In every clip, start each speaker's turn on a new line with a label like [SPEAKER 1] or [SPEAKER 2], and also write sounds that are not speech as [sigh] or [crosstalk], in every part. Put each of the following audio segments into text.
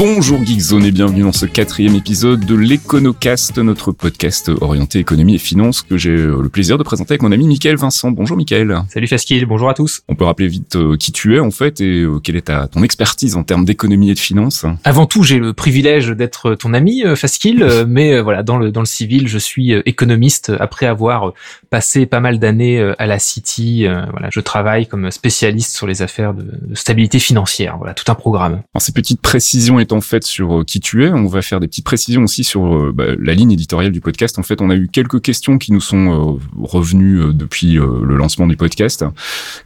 [SPEAKER 1] Bonjour Geekzone et bienvenue dans ce quatrième épisode de l'Econocast, notre podcast orienté économie et finance que j'ai euh, le plaisir de présenter avec mon ami Michael Vincent. Bonjour Michael.
[SPEAKER 2] Salut Fasquille, bonjour à tous.
[SPEAKER 1] On peut rappeler vite euh, qui tu es en fait et euh, quelle est ta, ton expertise en termes d'économie et de finance
[SPEAKER 2] Avant tout, j'ai le privilège d'être ton ami Fasquille, [laughs] mais voilà, dans le, dans le civil, je suis économiste après avoir passé pas mal d'années à la City. Voilà, je travaille comme spécialiste sur les affaires de, de stabilité financière. Voilà, tout un programme.
[SPEAKER 1] Alors, ces petites précisions en fait sur euh, qui tu es, on va faire des petites précisions aussi sur euh, bah, la ligne éditoriale du podcast. En fait, on a eu quelques questions qui nous sont euh, revenues depuis le lancement du podcast,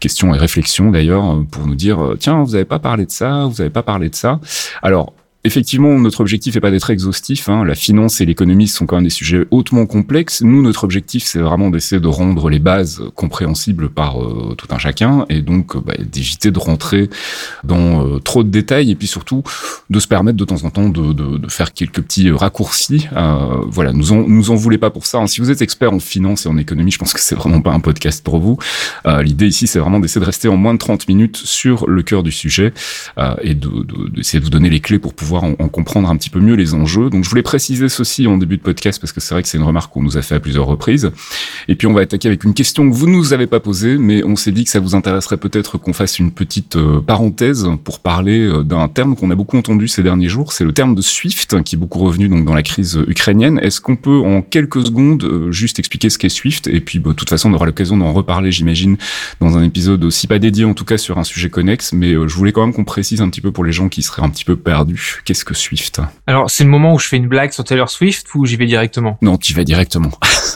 [SPEAKER 1] questions et réflexions d'ailleurs, pour nous dire tiens, vous n'avez pas parlé de ça, vous n'avez pas parlé de ça. Alors Effectivement, notre objectif n'est pas d'être exhaustif. Hein. La finance et l'économie sont quand même des sujets hautement complexes. Nous, notre objectif, c'est vraiment d'essayer de rendre les bases compréhensibles par euh, tout un chacun, et donc euh, bah, d'éviter de rentrer dans euh, trop de détails, et puis surtout de se permettre de temps en temps de, de, de faire quelques petits raccourcis. voilà, nous en, nous en voulez pas pour ça. Hein. Si vous êtes expert en finance et en économie, je pense que c'est vraiment pas un podcast pour vous. L'idée ici, c'est vraiment d'essayer de rester en moins de 30 minutes sur le cœur du sujet et d'essayer de, de vous donner les clés pour pouvoir en, comprendre un petit peu mieux les enjeux. Donc je voulais préciser ceci en début de podcast parce que c'est vrai que c'est une remarque qu'on nous a fait à plusieurs reprises. Et puis on va attaquer avec une question que vous nous avez pas posée, mais on s'est dit que ça vous intéresserait peut-être qu'on fasse une petite euh, parenthèse pour parler euh, d'un terme qu'on a beaucoup entendu ces derniers jours. C'est le terme de SWIFT qui est beaucoup revenu donc dans la crise ukrainienne. Est-ce qu'on peut en quelques secondes euh, juste expliquer ce qu'est SWIFT? Et puis bah, de toute façon on aura l'occasion d'en reparler, j'imagine, dans un épisode aussi pas dédié en tout cas sur un sujet connexe. Mais je voulais quand même qu'on précise un petit peu pour les gens qui seraient un petit peu perdus qu'est-ce que Swift?
[SPEAKER 2] Alors, c'est le moment où je fais une blague sur Taylor Swift ou j'y vais directement?
[SPEAKER 1] Non, tu vas directement.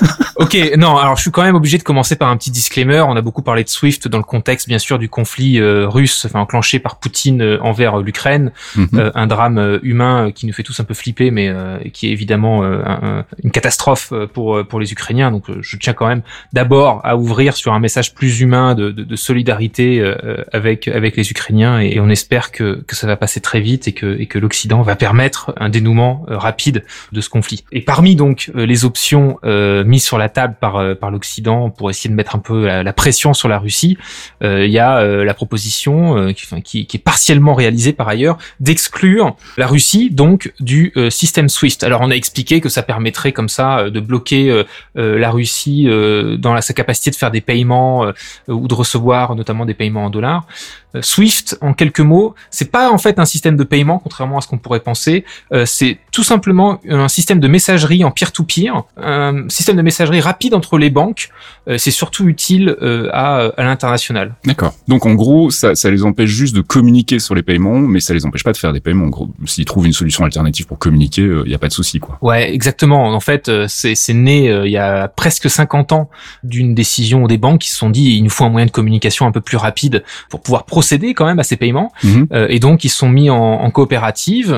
[SPEAKER 1] [laughs]
[SPEAKER 2] ok, non, alors je suis quand même obligé de commencer par un petit disclaimer. On a beaucoup parlé de Swift dans le contexte, bien sûr, du conflit euh, russe, enfin enclenché par Poutine euh, envers euh, l'Ukraine, mhm. un drame humain qui nous fait tous un peu flipper, mais qui est évidemment une catastrophe pour pour les Ukrainiens. Donc, je tiens quand même d'abord à ouvrir sur un message plus humain de, de, de solidarité avec avec les Ukrainiens, et, on espère que que ça va passer très vite et que et que l'Occident va permettre un dénouement rapide de ce conflit. Et parmi donc les options mises sur la table par euh, par l'Occident pour essayer de mettre un peu la, pression sur la Russie, euh, il y a euh, la proposition qui, qui, est partiellement réalisée par ailleurs d'exclure la Russie donc du système SWIFT. Alors on a expliqué que ça permettrait comme ça de bloquer la Russie dans la, sa capacité de faire des paiements ou de recevoir notamment des paiements en dollars. Swift, en quelques mots, c'est pas en fait un système de paiement, contrairement à ce qu'on pourrait penser. c'est tout simplement un système de messagerie en peer-to-peer, un système de messagerie rapide entre les banques. Euh, c'est surtout utile euh, à, à l'international.
[SPEAKER 1] D'accord. Donc en gros, ça, ça les empêche juste de communiquer sur les paiements, mais ça les empêche pas de faire des paiements. En gros, s'ils trouvent une solution alternative pour communiquer, il euh, n'y a pas de souci, quoi.
[SPEAKER 2] Ouais, exactement. En fait, c'est, c'est né il y a presque 50 ans d'une décision des banques qui se sont dit il nous faut un moyen de communication un peu plus rapide pour pouvoir procéder quand même à ces paiements. Mhm. et donc ils sont mis en, en coopérative.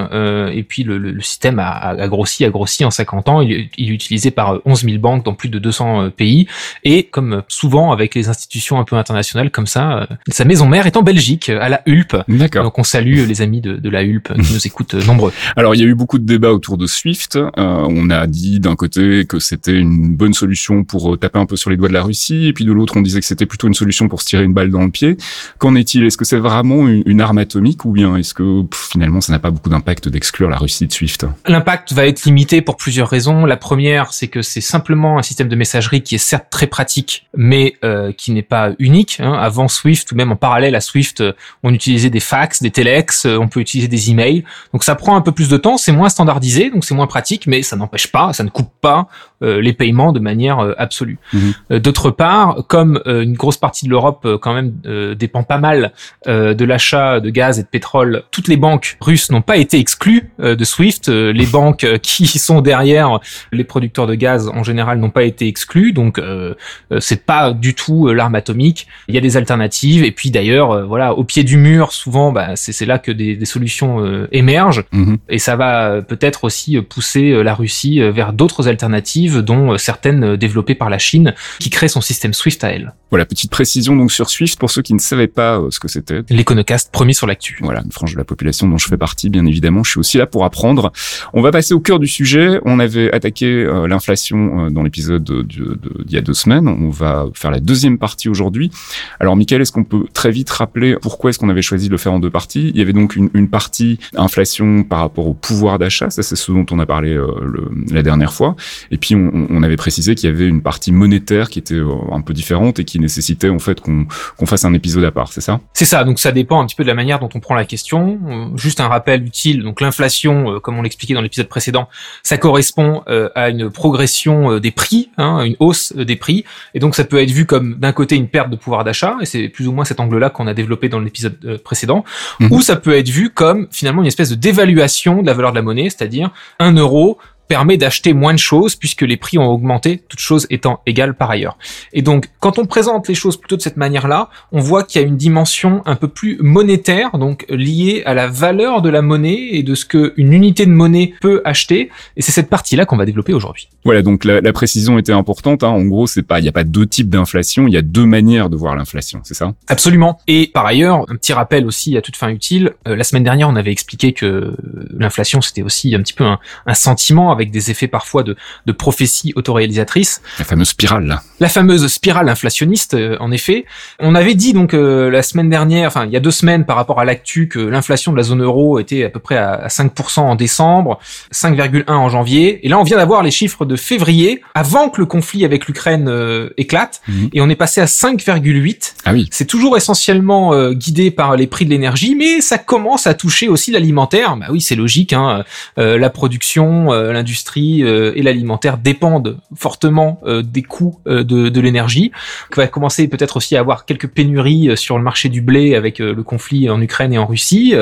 [SPEAKER 2] et puis le, le, système a, a, grossi, a grossi en 50 ans. Il, il est utilisé par 11 000 banques dans plus de 200 euh, pays. Et comme souvent avec les institutions un peu internationales comme ça, euh, sa maison mère est en Belgique, à la Hulpe. Donc on salue les amis de, de la Hulpe qui nous écoutent euh, nombreux. [laughs]
[SPEAKER 1] Alors il y a eu beaucoup de débats autour de Swift. on a dit d'un côté que c'était une bonne solution pour taper un peu sur les doigts de la Russie, et puis de l'autre on disait que c'était plutôt une solution pour se tirer une balle dans le pied. Qu'en est-il Est-ce que c'est vraiment une, arme atomique ou bien est-ce que finalement ça n'a pas beaucoup d'impact d'exclure la Russie de Swift
[SPEAKER 2] L'impact va être limité pour plusieurs raisons. La première, c'est que c'est simplement un système de messagerie qui est certes très pratique, mais euh, qui n'est pas unique. Hein. Avant Swift, ou même en parallèle à Swift, euh, on utilisait des fax, des telex, euh, on peut utiliser des emails. Donc ça prend un peu plus de temps, c'est moins standardisé, donc c'est moins pratique, mais ça n'empêche pas, ça ne coupe pas les paiements de manière absolue. Mhm. D'autre part, comme une grosse partie de l'Europe quand même dépend pas mal de l'achat de gaz et de pétrole, toutes les banques russes n'ont pas été exclues de Swift. les [laughs] banques qui sont derrière les producteurs de gaz en général n'ont pas été exclus, donc euh, c'est pas du tout l'arme atomique. Il y a des alternatives, et puis d'ailleurs, voilà, au pied du mur, souvent, bah, c'est là que des, des solutions émergent, mhm. et ça va peut-être aussi pousser la Russie vers d'autres alternatives, dont certaines développées par la Chine, qui crée son système SWIFT à elle.
[SPEAKER 1] Voilà, petite précision donc sur Swift pour ceux qui ne savaient pas ce que c'était.
[SPEAKER 2] L'éconocast promis sur l'actu.
[SPEAKER 1] Voilà, une frange de la population dont je fais partie, bien évidemment. Je suis aussi là pour apprendre. On va passer au cœur du sujet. On avait attaqué euh, l'inflation euh, dans l'épisode d'il y a deux semaines. On va faire la deuxième partie aujourd'hui. Alors, Michael, est-ce qu'on peut très vite rappeler pourquoi est-ce qu'on avait choisi de le faire en deux parties? Il y avait donc une, une partie inflation par rapport au pouvoir d'achat. Ça, c'est ce dont on a parlé euh, le, la dernière fois. Et puis, on, on avait précisé qu'il y avait une partie monétaire qui était un peu différente et qui nécessitait en fait qu'on fasse un épisode à part. C'est ça?
[SPEAKER 2] C'est ça. Donc, ça dépend un petit peu de la manière dont on prend la question. Juste un rappel utile. Donc, l'inflation, comme on l'expliquait dans l'épisode précédent, ça correspond euh, à une progression euh, des prix, hein, une hausse euh, des prix, et donc ça peut être vu comme d'un côté une perte de pouvoir d'achat, et c'est plus ou moins cet angle-là qu'on a développé dans l'épisode précédent, mhm. ou ça peut être vu comme finalement une espèce de dévaluation de la valeur de la monnaie, c'est-à-dire un euro permet d'acheter moins de choses puisque les prix ont augmenté, toutes choses étant égales par ailleurs. Et donc, quand on présente les choses plutôt de cette manière-là, on voit qu'il y a une dimension un peu plus monétaire, donc liée à la valeur de la monnaie et de ce qu'une unité de monnaie peut acheter. Et c'est cette partie-là qu'on va développer aujourd'hui.
[SPEAKER 1] Voilà, donc la, la, précision était importante. Hein. En gros, c'est pas, il n'y a pas deux types d'inflation, il y a deux manières de voir l'inflation, c'est ça?
[SPEAKER 2] Absolument. Et par ailleurs, un petit rappel aussi à toute fin utile. Euh, la semaine dernière, on avait expliqué que l'inflation, c'était aussi un petit peu un, un sentiment avec des effets parfois de, de prophéties autoréalisatrices.
[SPEAKER 1] La fameuse spirale. Là.
[SPEAKER 2] La fameuse spirale inflationniste, euh, en effet. On avait dit donc euh, la semaine dernière, enfin il y a deux semaines par rapport à l'actu, que l'inflation de la zone euro était à peu près à, 5% en décembre, 5,1 en janvier, et là on vient d'avoir les chiffres de février, avant que le conflit avec l'Ukraine euh, éclate, mhm. et on est passé à 5,8.
[SPEAKER 1] Ah oui.
[SPEAKER 2] C'est toujours essentiellement guidé par les prix de l'énergie, mais ça commence à toucher aussi l'alimentaire. Bah oui, c'est logique, hein, la production, l'industrie l'industrie euh, et l'alimentaire dépendent fortement euh, des coûts euh, de, de l'énergie. On va commencer peut-être aussi à avoir quelques pénuries sur le marché du blé avec le conflit en Ukraine et en Russie.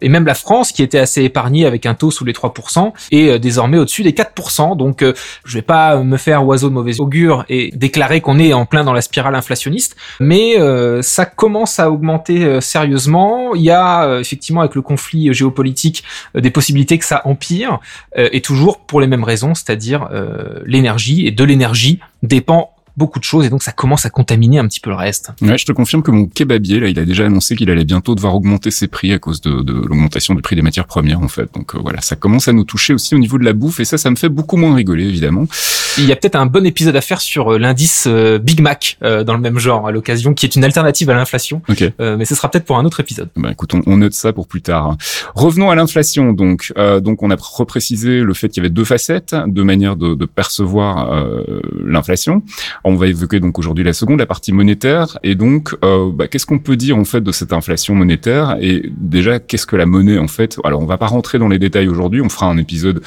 [SPEAKER 2] et même la France, qui était assez épargnée avec un taux sous les 3%, est désormais au-dessus des 4%. Donc je vais pas me faire oiseau de mauvais augure et déclarer qu'on est en plein dans la spirale inflationniste, mais ça commence à augmenter sérieusement. Il y a effectivement avec le conflit géopolitique des possibilités que ça empire, et toujours pour les mêmes raisons, c'est-à-dire euh, l'énergie, et de l'énergie dépend beaucoup de choses et donc ça commence à contaminer un petit peu le reste.
[SPEAKER 1] Ouais, je te confirme que mon kebabier là, il a déjà annoncé qu'il allait bientôt devoir augmenter ses prix à cause de, de l'augmentation du prix des matières premières en fait. Donc euh, voilà, ça commence à nous toucher aussi au niveau de la bouffe et ça, ça me fait beaucoup moins rigoler évidemment.
[SPEAKER 2] Il y a peut-être un bon épisode à faire sur euh, l'indice euh, Big Mac dans le même genre à l'occasion, qui est une alternative à l'inflation.
[SPEAKER 1] Okay.
[SPEAKER 2] mais ce sera peut-être pour un autre épisode.
[SPEAKER 1] Bah écoute, on, note ça pour plus tard. Revenons à l'inflation donc. donc on a reprécisé le fait qu'il y avait deux facettes, deux manières de, de percevoir l'inflation. On va évoquer donc aujourd'hui la seconde, la partie monétaire. Et donc, euh, bah, qu'est-ce qu'on peut dire en fait de cette inflation monétaire? Et déjà, qu'est-ce que la monnaie en fait? Alors, on va pas rentrer dans les détails aujourd'hui. On fera un épisode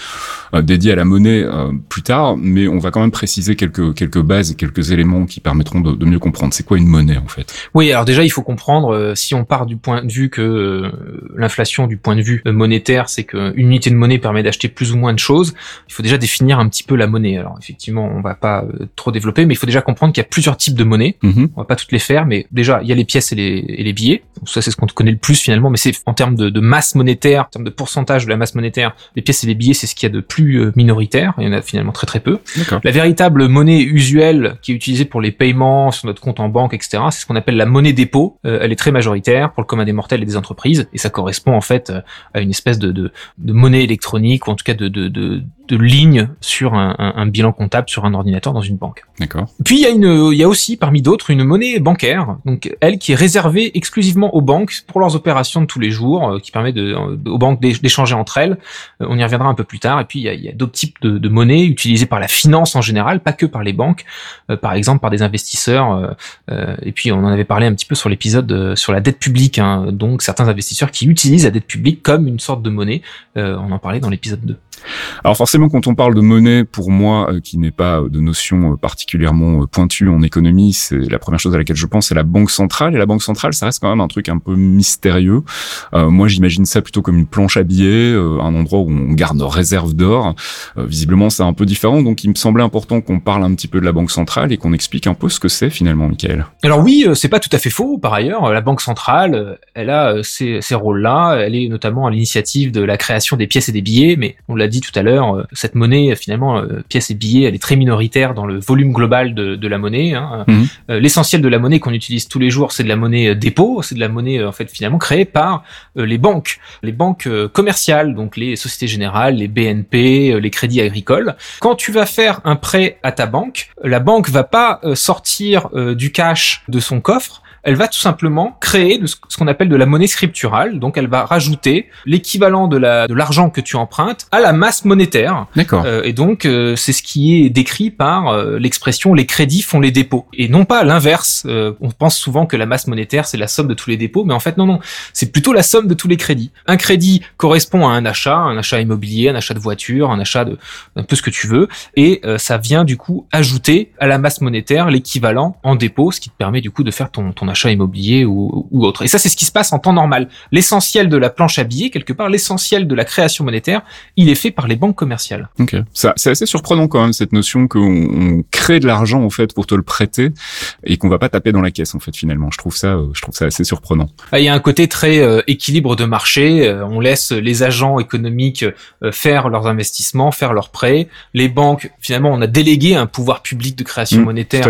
[SPEAKER 1] euh, dédié à la monnaie euh, plus tard, mais on va quand même préciser quelques quelques bases et quelques éléments qui permettront de, de mieux comprendre. C'est quoi une monnaie en fait?
[SPEAKER 2] Oui, alors déjà, il faut comprendre si on part du point de vue que l'inflation, du point de vue monétaire, c'est qu'une unité de monnaie permet d'acheter plus ou moins de choses. Il faut déjà définir un petit peu la monnaie. Alors, effectivement, on va pas trop développer, mais il faut déjà comprendre qu'il y a plusieurs types de monnaies. Mhm. On va pas toutes les faire, mais déjà, il y a les pièces et les, et les billets. Donc ça, c'est ce qu'on connaît le plus finalement, mais c'est en termes de, de, masse monétaire, en termes de pourcentage de la masse monétaire, les pièces et les billets, c'est ce qu'il y a de plus euh, minoritaire. Il y en a finalement très très peu. La véritable monnaie usuelle qui est utilisée pour les paiements sur notre compte en banque, etc., c'est ce qu'on appelle la monnaie dépôt. Euh, elle est très majoritaire pour le commun des mortels et des entreprises, et ça correspond en fait euh, à une espèce de, de, de monnaie électronique, ou en tout cas de, de, de de ligne sur un, un, un, bilan comptable sur un ordinateur dans une banque.
[SPEAKER 1] D'accord.
[SPEAKER 2] Puis il y a une, il y a aussi parmi d'autres une monnaie bancaire, donc elle qui est réservée exclusivement aux banques pour leurs opérations de tous les jours, euh, qui permet de, aux banques d'échanger entre elles. Euh, on y reviendra un peu plus tard. Et puis il y a, il y a d'autres types de, de monnaies utilisées par la finance en général, pas que par les banques, euh, par exemple par des investisseurs. et puis on en avait parlé un petit peu sur l'épisode sur la dette publique, hein, donc certains investisseurs qui utilisent la dette publique comme une sorte de monnaie. on en parlait dans l'épisode 2.
[SPEAKER 1] Alors forcément, quand on parle de monnaie, pour moi, euh, qui n'est pas de notion euh, particulièrement euh, pointue en économie, c'est la première chose à laquelle je pense, c'est la banque centrale. Et la banque centrale, ça reste quand même un truc un peu mystérieux. moi, j'imagine ça plutôt comme une planche à billets, un endroit où on garde nos réserves d'or. visiblement, c'est un peu différent. Donc, il me semblait important qu'on parle un petit peu de la banque centrale et qu'on explique un peu ce que c'est finalement, Michael.
[SPEAKER 2] Alors oui, c'est pas tout à fait faux. Par ailleurs, la banque centrale, elle a ces rôles-là. Elle est notamment à l'initiative de la création des pièces et des billets, mais on l'a dit tout à l'heure, euh, cette monnaie, finalement, euh, pièces et billets, elle est très minoritaire dans le volume global de, de la monnaie. Hein. Mhm. Euh, l'essentiel de la monnaie qu'on utilise tous les jours, c'est de la monnaie dépôt, c'est de la monnaie en fait finalement créée par les banques, les banques commerciales, donc les sociétés générales, les BNP, les crédits agricoles. Quand tu vas faire un prêt à ta banque, la banque va pas sortir du cash de son coffre elle va tout simplement créer ce qu'on appelle de la monnaie scripturale. Donc, elle va rajouter l'équivalent de la de l'argent que tu empruntes à la masse monétaire.
[SPEAKER 1] D'accord.
[SPEAKER 2] Euh, et donc, euh, c'est ce qui est décrit par euh, l'expression les crédits font les dépôts. Et non pas l'inverse. on pense souvent que la masse monétaire c'est la somme de tous les dépôts, mais en fait non non, c'est plutôt la somme de tous les crédits. Un crédit correspond à un achat, un achat immobilier, un achat de voiture, un achat de un peu ce que tu veux, et ça vient du coup ajouter à la masse monétaire l'équivalent en dépôt, ce qui te permet du coup de faire ton ton achat immobilier ou, ou autre. Et ça, c'est ce qui se passe en temps normal. L'essentiel de la planche à billets, quelque part, l'essentiel de la création monétaire, il est fait par les banques commerciales.
[SPEAKER 1] Ok, c'est assez surprenant quand même cette notion qu'on crée de l'argent en fait pour te le prêter et qu'on va pas taper dans la caisse en fait finalement. Je trouve ça, euh, je trouve ça assez surprenant.
[SPEAKER 2] Ah, il y a un côté très euh, équilibre de marché. Euh, on laisse les agents économiques faire leurs investissements, faire leurs prêts. Les banques, finalement, on a délégué un pouvoir public de création mmh, monétaire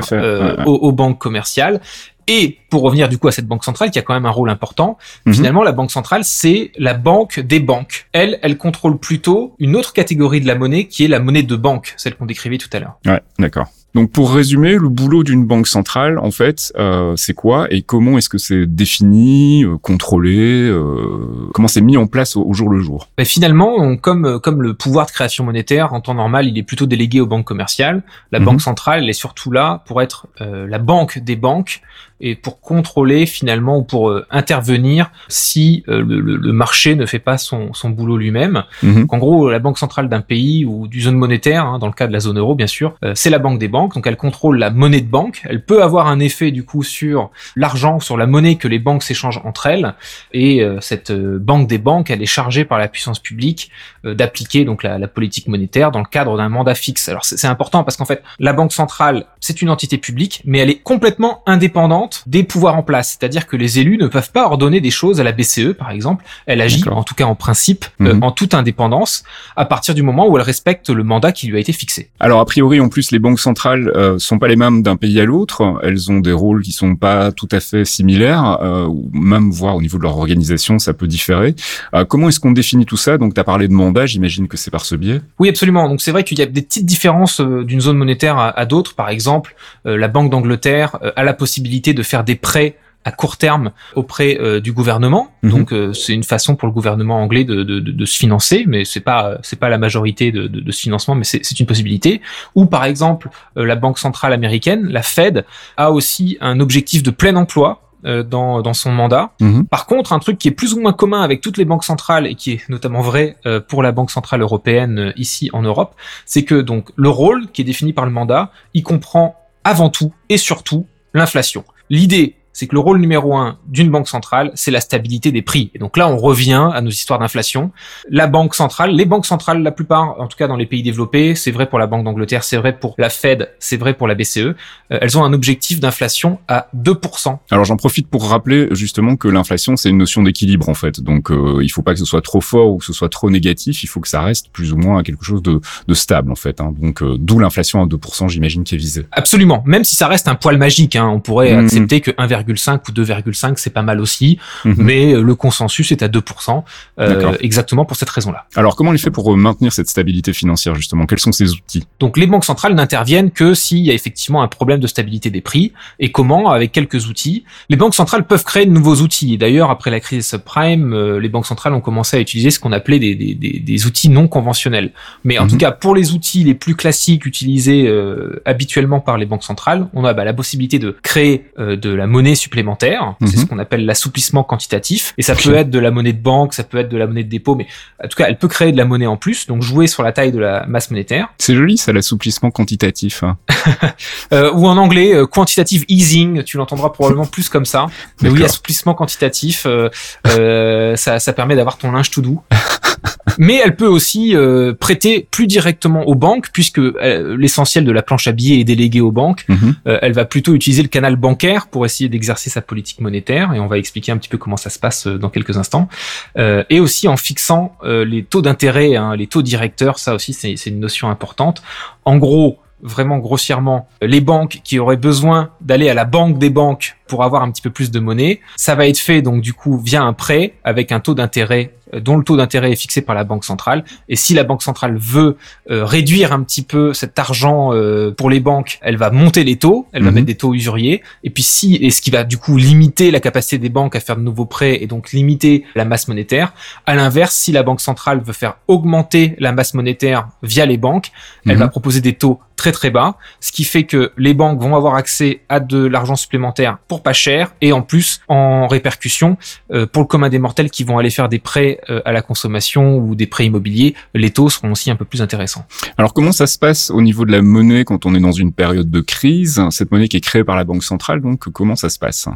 [SPEAKER 2] Aux, aux banques commerciales. Et pour revenir du coup à cette banque centrale qui a quand même un rôle important, mhm. finalement la banque centrale c'est la banque des banques. Elle, elle contrôle plutôt une autre catégorie de la monnaie qui est la monnaie de banque, celle qu'on décrivait tout à l'heure.
[SPEAKER 1] Ouais, d'accord. Donc pour résumer, le boulot d'une banque centrale, en fait, euh, c'est quoi et comment est-ce que c'est défini, euh, contrôlé, euh, comment c'est mis en place au, jour le jour?
[SPEAKER 2] Ben Finalement, comme comme le pouvoir de création monétaire en temps normal, il est plutôt délégué aux banques commerciales. La mhm. banque centrale, elle est surtout là pour être la banque des banques et pour contrôler finalement ou pour intervenir si le, le, marché ne fait pas son, son boulot lui-même. Mhm. En gros, la banque centrale d'un pays ou du zone monétaire, hein, dans le cas de la zone euro bien sûr, c'est la banque des banques donc elle contrôle la monnaie de banque. Elle peut avoir un effet du coup sur l'argent, sur la monnaie que les banques s'échangent entre elles. Et euh, cette euh, banque des banques, elle est chargée par la puissance publique euh, d'appliquer donc la, politique monétaire dans le cadre d'un mandat fixe. Alors c'est important parce qu'en fait la banque centrale c'est une entité publique, mais elle est complètement indépendante des pouvoirs en place. C'est-à-dire que les élus ne peuvent pas ordonner des choses à la BCE par exemple. Elle agit en tout cas en principe mhm. en toute indépendance à partir du moment où elle respecte le mandat qui lui a été fixé.
[SPEAKER 1] Alors a priori en plus les banques centrales euh, sont pas les mêmes d'un pays à l'autre. Elles ont des rôles qui sont pas tout à fait similaires, euh, ou même voir au niveau de leur organisation, ça peut différer. Euh, comment est-ce qu'on définit tout ça? Donc, tu as parlé de mandat, j'imagine que c'est par ce biais.
[SPEAKER 2] Oui, absolument. Donc, c'est vrai qu'il y a des petites différences d'une zone monétaire à d'autres. Par exemple, la Banque d'Angleterre a la possibilité de faire des prêts à court terme auprès euh, du gouvernement. Mhm. Donc euh, c'est une façon pour le gouvernement anglais de, de, de, se financer, mais c'est pas c'est pas la majorité de, de ce financement, mais c'est une possibilité. Ou par exemple euh, la banque centrale américaine, la Fed, a aussi un objectif de plein emploi dans, dans son mandat. Mhm. Par contre, un truc qui est plus ou moins commun avec toutes les banques centrales et qui est notamment vrai pour la Banque centrale européenne ici en Europe, c'est que donc le rôle qui est défini par le mandat, il comprend avant tout et surtout l'inflation. L'idée c'est que le rôle numéro un d'une banque centrale, c'est la stabilité des prix. Et donc là, on revient à nos histoires d'inflation. La banque centrale, les banques centrales, la plupart, en tout cas dans les pays développés, c'est vrai pour la Banque d'Angleterre, c'est vrai pour la Fed, c'est vrai pour la BCE, euh, elles ont un objectif d'inflation à 2%.
[SPEAKER 1] Alors j'en profite pour rappeler justement que l'inflation, c'est une notion d'équilibre en fait. Donc euh, il faut pas que ce soit trop fort ou que ce soit trop négatif, il faut que ça reste plus ou moins quelque chose de, de stable en fait. Hein. Donc euh, d'où l'inflation à 2%, j'imagine, qui est visée.
[SPEAKER 2] Absolument, même si ça reste un poil magique, hein, on pourrait mmh. accepter que 1, 2,5 ou 2,5 c'est pas mal aussi, mhm. mais euh, le consensus est à 2%, euh, exactement pour cette raison-là.
[SPEAKER 1] Alors comment on fait pour euh, maintenir cette stabilité financière justement? Quels sont ces outils?
[SPEAKER 2] Donc les banques centrales n'interviennent que s'il y a effectivement un problème de stabilité des prix. Et comment? Avec quelques outils. Les banques centrales peuvent créer de nouveaux outils. Et d'ailleurs, après la crise subprime, les banques centrales ont commencé à utiliser ce qu'on appelait des, des, des, outils non conventionnels. Mais en tout mhm. cas, pour les outils les plus classiques utilisés habituellement par les banques centrales, on a bah, la possibilité de créer de la monnaie monnaie supplémentaire. C'est
[SPEAKER 1] Mhm.
[SPEAKER 2] ce qu'on appelle l'assouplissement quantitatif. Et ça peut être de la monnaie de banque, ça peut être de la monnaie de dépôt, mais en tout cas, elle peut créer de la monnaie en plus, donc jouer sur la taille de la masse monétaire.
[SPEAKER 1] C'est joli, ça, l'assouplissement quantitatif. hein. [laughs]
[SPEAKER 2] Euh, ou en anglais, euh, quantitative easing, tu l'entendras probablement plus comme ça. Mais oui, assouplissement quantitatif, euh, ça, ça permet d'avoir ton linge tout doux. [laughs] Mais elle peut aussi euh, prêter plus directement aux banques, puisque euh, l'essentiel de la planche à billets est délégué aux banques.
[SPEAKER 1] Mhm.
[SPEAKER 2] Euh, elle va plutôt utiliser le canal bancaire pour essayer d'exercer sa politique monétaire, et on va expliquer un petit peu comment ça se passe euh, dans quelques instants. Euh, et aussi en fixant les taux d'intérêt, hein, les taux directeurs, ça aussi c'est une notion importante. En gros, vraiment grossièrement, les banques qui auraient besoin d'aller à la banque des banques pour avoir un petit peu plus de monnaie, ça va être fait donc du coup via un prêt avec un taux d'intérêt euh, dont le taux d'intérêt est fixé par la banque centrale. Et si la banque centrale veut euh, réduire un petit peu cet argent euh, pour les banques, elle va monter les taux, elle va
[SPEAKER 1] Mhm.
[SPEAKER 2] mettre des taux usuriers. Et puis si, et ce qui va du coup limiter la capacité des banques à faire de nouveaux prêts et donc limiter la masse monétaire. À l'inverse, si la banque centrale veut faire augmenter la masse monétaire via les banques, elle
[SPEAKER 1] Mhm.
[SPEAKER 2] va proposer des taux très très bas, ce qui fait que les banques vont avoir accès à de l'argent supplémentaire pour pas cher et en plus en répercussion euh, pour le commun des mortels qui vont aller faire des prêts euh, à la consommation ou des prêts immobiliers, les taux seront aussi un peu plus intéressants.
[SPEAKER 1] Alors comment ça se passe au niveau de la monnaie quand on est dans une période de crise? Cette monnaie qui est créée par la Banque centrale, donc comment ça se passe?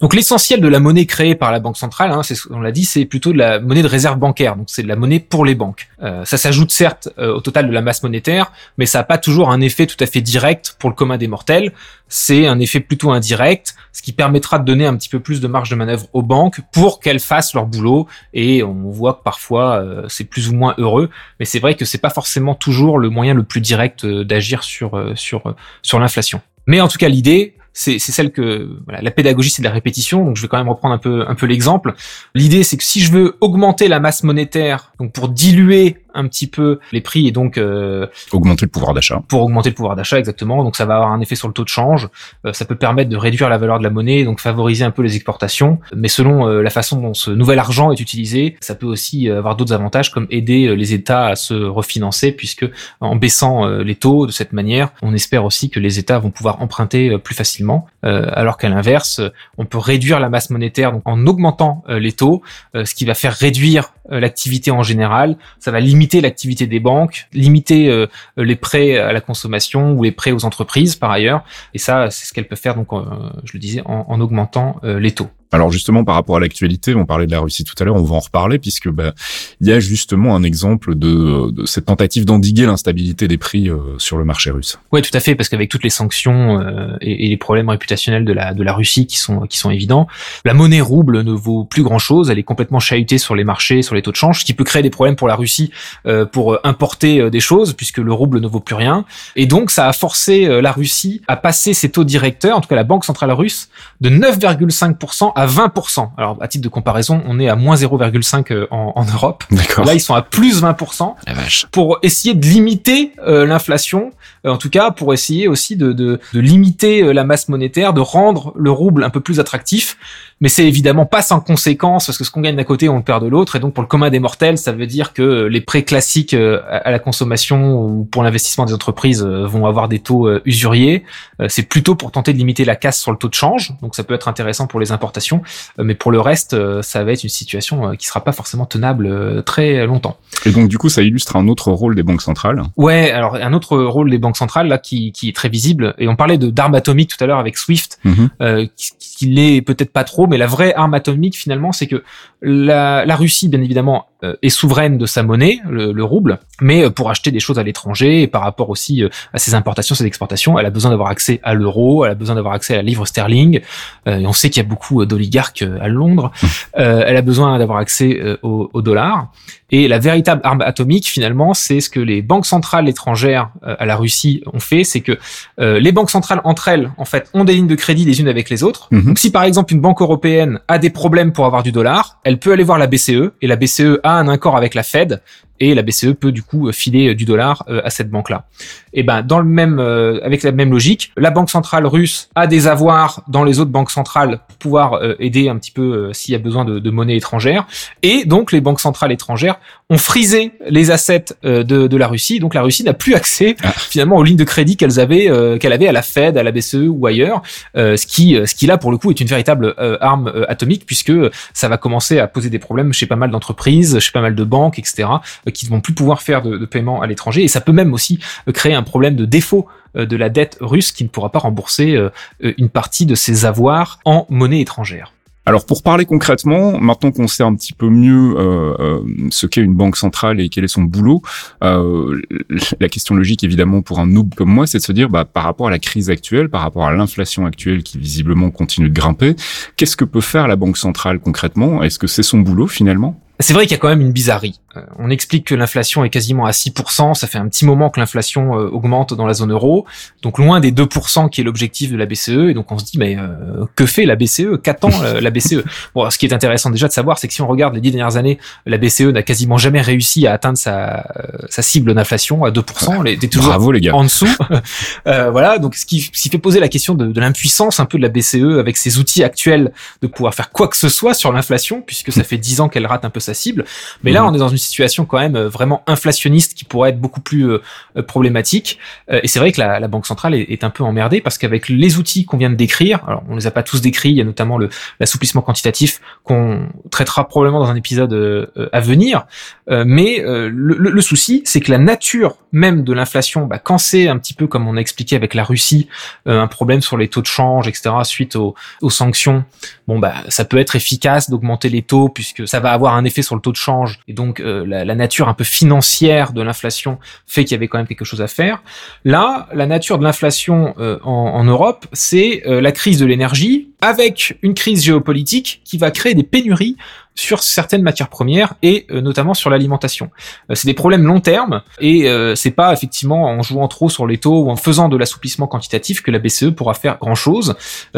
[SPEAKER 2] Donc l'essentiel de la monnaie créée par la banque centrale, hein, c'est ce qu'on l'a dit, c'est plutôt de la monnaie de réserve bancaire. Donc c'est de la monnaie pour les banques. Euh, ça s'ajoute certes au total de la masse monétaire, mais ça n'a pas toujours un effet tout à fait direct pour le commun des mortels. C'est un effet plutôt indirect, ce qui permettra de donner un petit peu plus de marge de manœuvre aux banques pour qu'elles fassent leur boulot. Et on voit que parfois euh, c'est plus ou moins heureux, mais c'est vrai que c'est pas forcément toujours le moyen le plus direct euh, d'agir sur euh, sur sur l'inflation. Mais en tout cas, l'idée, c'est c'est celle que voilà, la pédagogie, c'est de la répétition. Donc, je vais quand même reprendre un peu un peu l'exemple. L'idée, c'est que si je veux augmenter la masse monétaire, donc pour diluer un petit peu les prix et donc euh,
[SPEAKER 1] Augmenter le pouvoir d'achat.
[SPEAKER 2] pour augmenter le pouvoir d'achat exactement. Donc ça va avoir un effet sur le taux de change. Euh, ça peut permettre de réduire la valeur de la monnaie, donc favoriser un peu les exportations. Mais selon euh, la façon dont ce nouvel argent est utilisé, ça peut aussi euh, avoir d'autres avantages comme aider euh, les États à se refinancer, puisque en baissant euh, les taux de cette manière, on espère aussi que les États vont pouvoir emprunter plus facilement. Euh, alors qu'à l'inverse, on peut réduire la masse monétaire donc en augmentant les taux, euh, ce qui va faire réduire l'activité en général. Ça va limiter l'activité des banques, limiter euh, les prêts à la consommation ou les prêts aux entreprises par ailleurs. Et ça, c'est ce qu'elle peut faire, donc, euh, je le disais, en, en augmentant euh, les taux.
[SPEAKER 1] Alors justement, par rapport à l'actualité, on parlait de la Russie tout à l'heure, on va en reparler puisque bah, il y a justement un exemple de, de cette tentative d'endiguer l'instabilité des prix euh, sur le marché russe.
[SPEAKER 2] Oui, tout à fait, parce qu'avec toutes les sanctions euh, et, et les problèmes réputationnels de la de la Russie qui sont qui sont évidents, la monnaie rouble ne vaut plus grand chose. Elle est complètement chahutée sur les marchés, sur les taux de change, ce qui peut créer des problèmes pour la Russie euh, pour euh, importer euh, des choses, puisque le rouble ne vaut plus rien. Et donc, ça a forcé euh, la Russie à passer ses taux directeurs, en tout cas la Banque centrale russe, de 9,5% à 20%. Alors, à titre de comparaison, on est à moins 0,5 euh, en, en Europe. Là, ils sont à plus 20%
[SPEAKER 1] La vache.
[SPEAKER 2] pour essayer de limiter euh, l'inflation, euh, en tout cas pour essayer aussi de, de, de limiter la masse monétaire, de rendre le rouble un peu plus attractif. Mais c'est évidemment pas sans conséquence parce que ce qu'on gagne d'un côté, on le perd de l'autre. Et donc pour le commun des mortels, ça veut dire que les prêts classiques euh, à la consommation ou pour l'investissement des entreprises euh, vont avoir des taux euh, usuriers. C'est plutôt pour tenter de limiter la casse sur le taux de change. Donc ça peut être intéressant pour les importations. Mais pour le reste, ça va être une situation qui sera pas forcément tenable très longtemps.
[SPEAKER 1] Et donc du coup, ça illustre un autre rôle des banques centrales.
[SPEAKER 2] Ouais, alors un autre rôle des banques centrales là qui, qui est très visible et on parlait de d'armes atomiques tout à l'heure avec Swift, euh, qui, qui l'est peut-être pas trop, mais la vraie arme atomique finalement, c'est que la, Russie, bien évidemment, est souveraine de sa monnaie, le, le rouble, mais euh, pour acheter des choses à l'étranger et par rapport aussi euh, à ses importations, ses exportations, elle a besoin d'avoir accès à l'euro, elle a besoin d'avoir accès à la livre sterling. euh, et on sait qu'il y a beaucoup euh, d'oligarques euh, à Londres. Euh, elle a besoin d'avoir accès euh, au, au dollar. Et la véritable arme atomique, finalement, c'est ce que les banques centrales étrangères euh, à la Russie ont fait, c'est que euh, les banques centrales entre elles, en fait, ont des lignes de crédit les unes avec les autres.
[SPEAKER 1] Mhm.
[SPEAKER 2] Donc, si par exemple une banque européenne a des problèmes pour avoir du dollar, elle peut aller voir la BCE et la BCE a un accord avec la Fed et la BCE peut du coup filer du dollar à cette banque-là. Et ben dans le même avec la même logique, la banque centrale russe a des avoirs dans les autres banques centrales pour pouvoir aider un petit peu s'il y a besoin de, de monnaie étrangère, et donc les banques centrales étrangères ont frisé les assets de, de la Russie, donc la Russie n'a plus accès ah. finalement aux lignes de crédit qu'elles avaient qu'elle avait à la Fed, à la BCE ou ailleurs, ce qui ce qui là pour le coup est une véritable arme atomique puisque ça va commencer à poser des problèmes chez pas mal d'entreprises, chez pas mal de banques, etc., euh, qui ne vont plus pouvoir faire de, de paiement à l'étranger. Et ça peut même aussi euh, créer un problème de défaut euh, de la dette russe qui ne pourra pas rembourser une partie de ses avoirs en monnaie étrangère.
[SPEAKER 1] Alors pour parler concrètement, maintenant qu'on sait un petit peu mieux euh, euh, ce qu'est une banque centrale et quel est son boulot, euh, [laughs] la question logique évidemment pour un noob comme moi, c'est de se dire bah, par rapport à la crise actuelle, par rapport à l'inflation actuelle qui visiblement continue de grimper, qu'est-ce que peut faire la banque centrale concrètement? Est-ce que c'est son boulot finalement?
[SPEAKER 2] C'est vrai qu'il y a quand même une bizarrerie. Euh, on explique que l'inflation est quasiment à 6%, ça fait un petit moment que l'inflation euh, augmente dans la zone euro, donc loin des 2% qui est l'objectif de la BCE, et donc on se dit, mais euh, que fait la BCE Qu'attend la BCE [laughs] Bon, ce qui est intéressant déjà de savoir, c'est que si on regarde les dix dernières années, la BCE n'a quasiment jamais réussi à atteindre sa, sa cible d'inflation à 2%, elle était toujours
[SPEAKER 1] Bravo, les gars.
[SPEAKER 2] en dessous. [laughs] voilà, donc ce qui, ce qui fait poser la question de, de l'impuissance un peu de la BCE avec ses outils actuels de pouvoir faire quoi que ce soit sur l'inflation, puisque ça fait 10 ans qu'elle rate un peu sa cible. Mais là, mhm. on est dans une situation quand même euh, vraiment inflationniste qui pourrait être beaucoup plus euh, euh, problématique. et c'est vrai que la, Banque centrale est, un peu emmerdée parce qu'avec les outils qu'on vient de décrire, alors on les a pas tous décrits, il y a notamment l'assouplissement quantitatif qu'on traitera probablement dans un épisode à venir. mais le, souci, c'est que la nature même de l'inflation, bah, quand c'est un petit peu comme on a expliqué avec la Russie, un problème sur les taux de change, etc., suite aux, aux sanctions, bon bah ça peut être efficace d'augmenter les taux puisque ça va avoir un effet sur le taux de change et donc euh, la, la, nature un peu financière de l'inflation fait qu'il y avait quand même quelque chose à faire. Là, la nature de l'inflation euh, en, en, Europe, c'est euh, la crise de l'énergie avec une crise géopolitique qui va créer des pénuries sur certaines matières premières et notamment sur l'alimentation. c'est des problèmes long terme et c'est pas effectivement en jouant trop sur les taux ou en faisant de l'assouplissement quantitatif que la BCE pourra faire grand chose.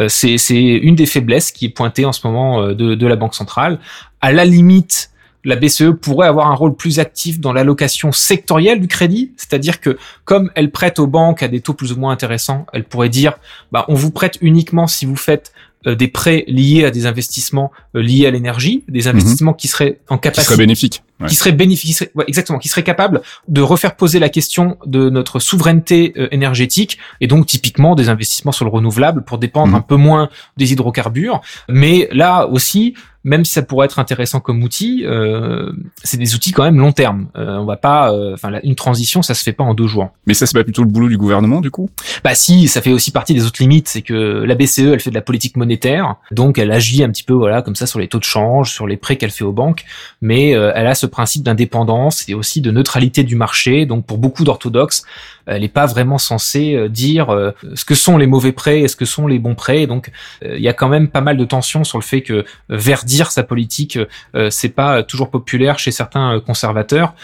[SPEAKER 2] c'est une des faiblesses qui est pointée en ce moment de, de la Banque centrale. À la limite, la BCE pourrait avoir un rôle plus actif dans l'allocation sectorielle du crédit, c'est-à-dire que comme elle prête aux banques à des taux plus ou moins intéressants, elle pourrait dire bah, on vous prête uniquement si vous faites euh, des prêts liés à des investissements euh, liés à l'énergie, des mhm. investissements qui seraient en capacité,
[SPEAKER 1] qui seraient bénéfiques,
[SPEAKER 2] qui seraient bénéfiques, exactement, qui seraient capables de refaire poser la question de notre souveraineté euh, énergétique et donc typiquement des investissements sur le renouvelable pour dépendre mhm. un peu moins des hydrocarbures. Mais là aussi, même si ça pourrait être intéressant comme outil, euh, c'est des outils quand même long terme. Euh, on va pas, euh, enfin, une transition, ça se fait pas en deux jours.
[SPEAKER 1] Mais ça, c'est pas plutôt le boulot du gouvernement, du coup?
[SPEAKER 2] Bah si, ça fait aussi partie des autres limites. C'est que la BCE, elle fait de la politique monétaire, donc elle agit un petit peu, voilà, comme ça sur les taux de change, sur les prêts qu'elle fait aux banques, mais elle a ce principe d'indépendance et aussi de neutralité du marché. Donc pour beaucoup d'orthodoxes, elle n'est pas vraiment censée dire ce que sont les mauvais prêts et ce que sont les bons prêts. Donc il y a quand même pas mal de tensions sur le fait que Verdi sa politique, euh, c'est pas toujours populaire chez certains euh, conservateurs.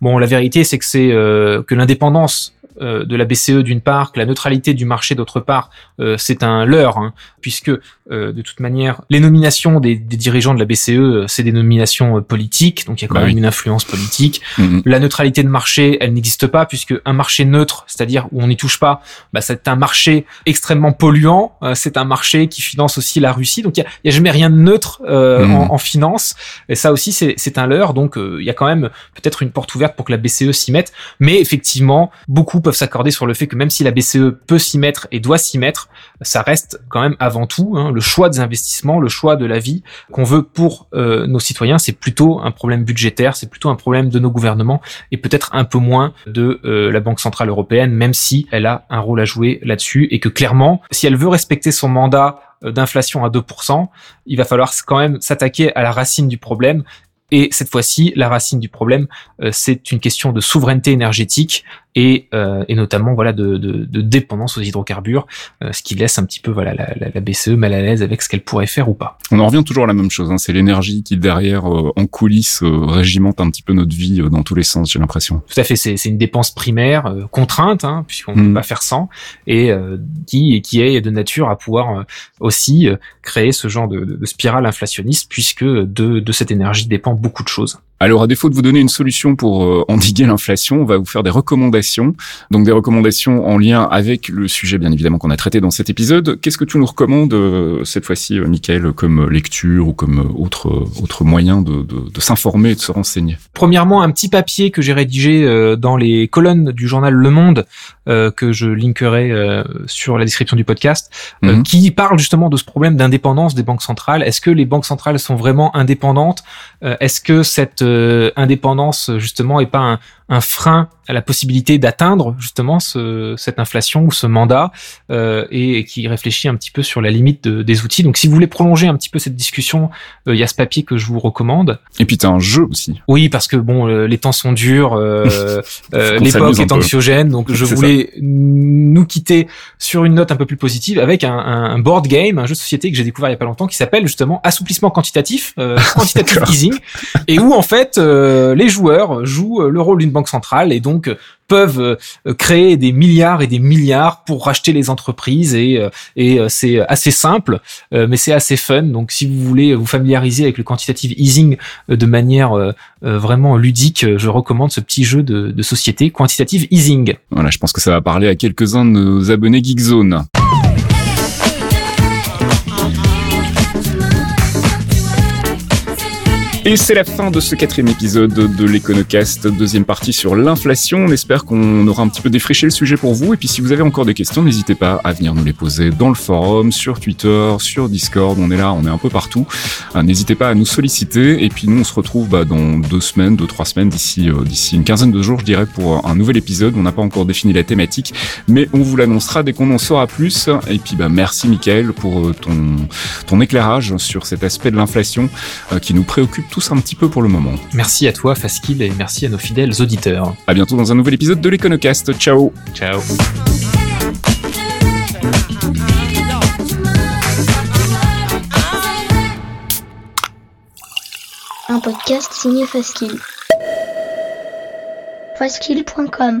[SPEAKER 2] Bon, la vérité, c'est que c'est euh, que l'indépendance de la BCE d'une part, que la neutralité du marché d'autre part, c'est un leurre, hein, puisque euh, de toute manière, les nominations des, des dirigeants de la BCE, euh, c'est des nominations euh, politiques, donc il y a quand bah même une influence politique. Mm-hmm. La neutralité de marché, elle n'existe pas puisque un marché neutre, c'est-à-dire où on n'y touche pas, bah, c'est un marché extrêmement polluant. c'est un marché qui finance aussi la Russie, donc il y a, y a, jamais rien de neutre mm-hmm. en, en, finance. Et ça aussi, c'est un leurre. Donc il y a quand même peut-être une porte ouverte pour que la BCE s'y mette. Mais effectivement, beaucoup peuvent s'accorder sur le fait que même si la BCE peut s'y mettre et doit s'y mettre, ça reste quand même avant tout hein, le choix des investissements, le choix de la vie qu'on veut pour euh, nos citoyens, c'est plutôt un problème budgétaire, c'est plutôt un problème de nos gouvernements et peut-être un peu moins de euh, la Banque centrale européenne, même si elle a un rôle à jouer là-dessus et que clairement, si elle veut respecter son mandat euh, d'inflation à 2%, il va falloir quand même s'attaquer à la racine du problème. Et cette fois-ci, la racine du problème, c'est une question de souveraineté énergétique et, euh, et notamment voilà de, de, de, dépendance aux hydrocarbures, euh, ce qui laisse un petit peu voilà la, la, la BCE mal à l'aise avec ce qu'elle pourrait faire ou pas.
[SPEAKER 1] On en revient toujours à la même chose, hein, c'est l'énergie qui derrière euh, en coulisses régimente un petit peu notre vie dans tous les sens, j'ai l'impression.
[SPEAKER 2] Tout à fait, c'est une dépense primaire contrainte hein, puisqu'on ne peut mm. pas faire sans et qui qui est de nature à pouvoir aussi créer ce genre de, de spirale inflationniste puisque de, de cette énergie dépend beaucoup de choses.
[SPEAKER 1] Alors, à défaut de vous donner une solution pour euh, endiguer [laughs] l'inflation, on va vous faire des recommandations. Donc, des recommandations en lien avec le sujet, bien évidemment, qu'on a traité dans cet épisode. Qu'est-ce que tu nous recommandes euh, cette fois-ci, euh, Michael, comme lecture ou comme autre, autre moyen de, de, de s'informer et de se renseigner?
[SPEAKER 2] Premièrement, un petit papier que j'ai rédigé dans les colonnes du journal Le Monde, que je linkerai sur la description du podcast, mhm. qui parle justement de ce problème d'indépendance des banques centrales. Est-ce que les banques centrales sont vraiment indépendantes? Est-ce que cette euh, indépendance justement est pas un, un frein à la possibilité d'atteindre justement ce, cette inflation ou ce mandat euh, et, qui réfléchit un petit peu sur la limite des outils. Donc si vous voulez prolonger un petit peu cette discussion, euh, il y a ce papier que je vous recommande.
[SPEAKER 1] Et puis tu as un jeu aussi.
[SPEAKER 2] Oui, parce que bon, euh, les temps sont durs, euh, [laughs] l'époque est anxiogène, donc je voulais nous quitter sur une note un peu plus positive avec un, un, board game, un jeu de société que j'ai découvert il y a pas longtemps qui s'appelle justement assouplissement quantitatif, [laughs] quantitative easing, et où en fait les joueurs jouent le rôle d'une banque centrale et donc euh, peuvent euh, créer des milliards et des milliards pour racheter les entreprises et, euh, et c'est assez simple mais c'est assez fun. Donc si vous voulez vous familiariser avec le quantitative easing de manière vraiment ludique je recommande ce petit jeu de, de société quantitative easing.
[SPEAKER 1] Voilà je pense que ça va parler à quelques-uns de nos abonnés Geekzone Et c'est la fin de ce quatrième épisode de l'Econocast, deuxième partie sur l'inflation. On espère qu'on aura un petit peu défriché le sujet pour vous. Et puis si vous avez encore des questions, n'hésitez pas à venir nous les poser dans le forum, sur Twitter, sur Discord. On est là, on est un peu partout. Euh, n'hésitez pas à nous solliciter. Et puis nous, on se retrouve bah, dans deux semaines, deux, trois semaines, d'ici euh, d'ici une quinzaine de jours, je dirais, pour un nouvel épisode. On n'a pas encore défini la thématique, mais on vous l'annoncera dès qu'on en saura plus. Et puis bah, merci Michael pour euh, ton, ton éclairage sur cet aspect de l'inflation qui nous préoccupe tous un petit peu pour le moment.
[SPEAKER 2] Merci à toi, Faskill, et merci à nos fidèles auditeurs.
[SPEAKER 1] À bientôt dans un nouvel épisode de l'Econocast. Ciao.
[SPEAKER 2] Ciao.
[SPEAKER 3] Un podcast signé Faskill. Faskill.com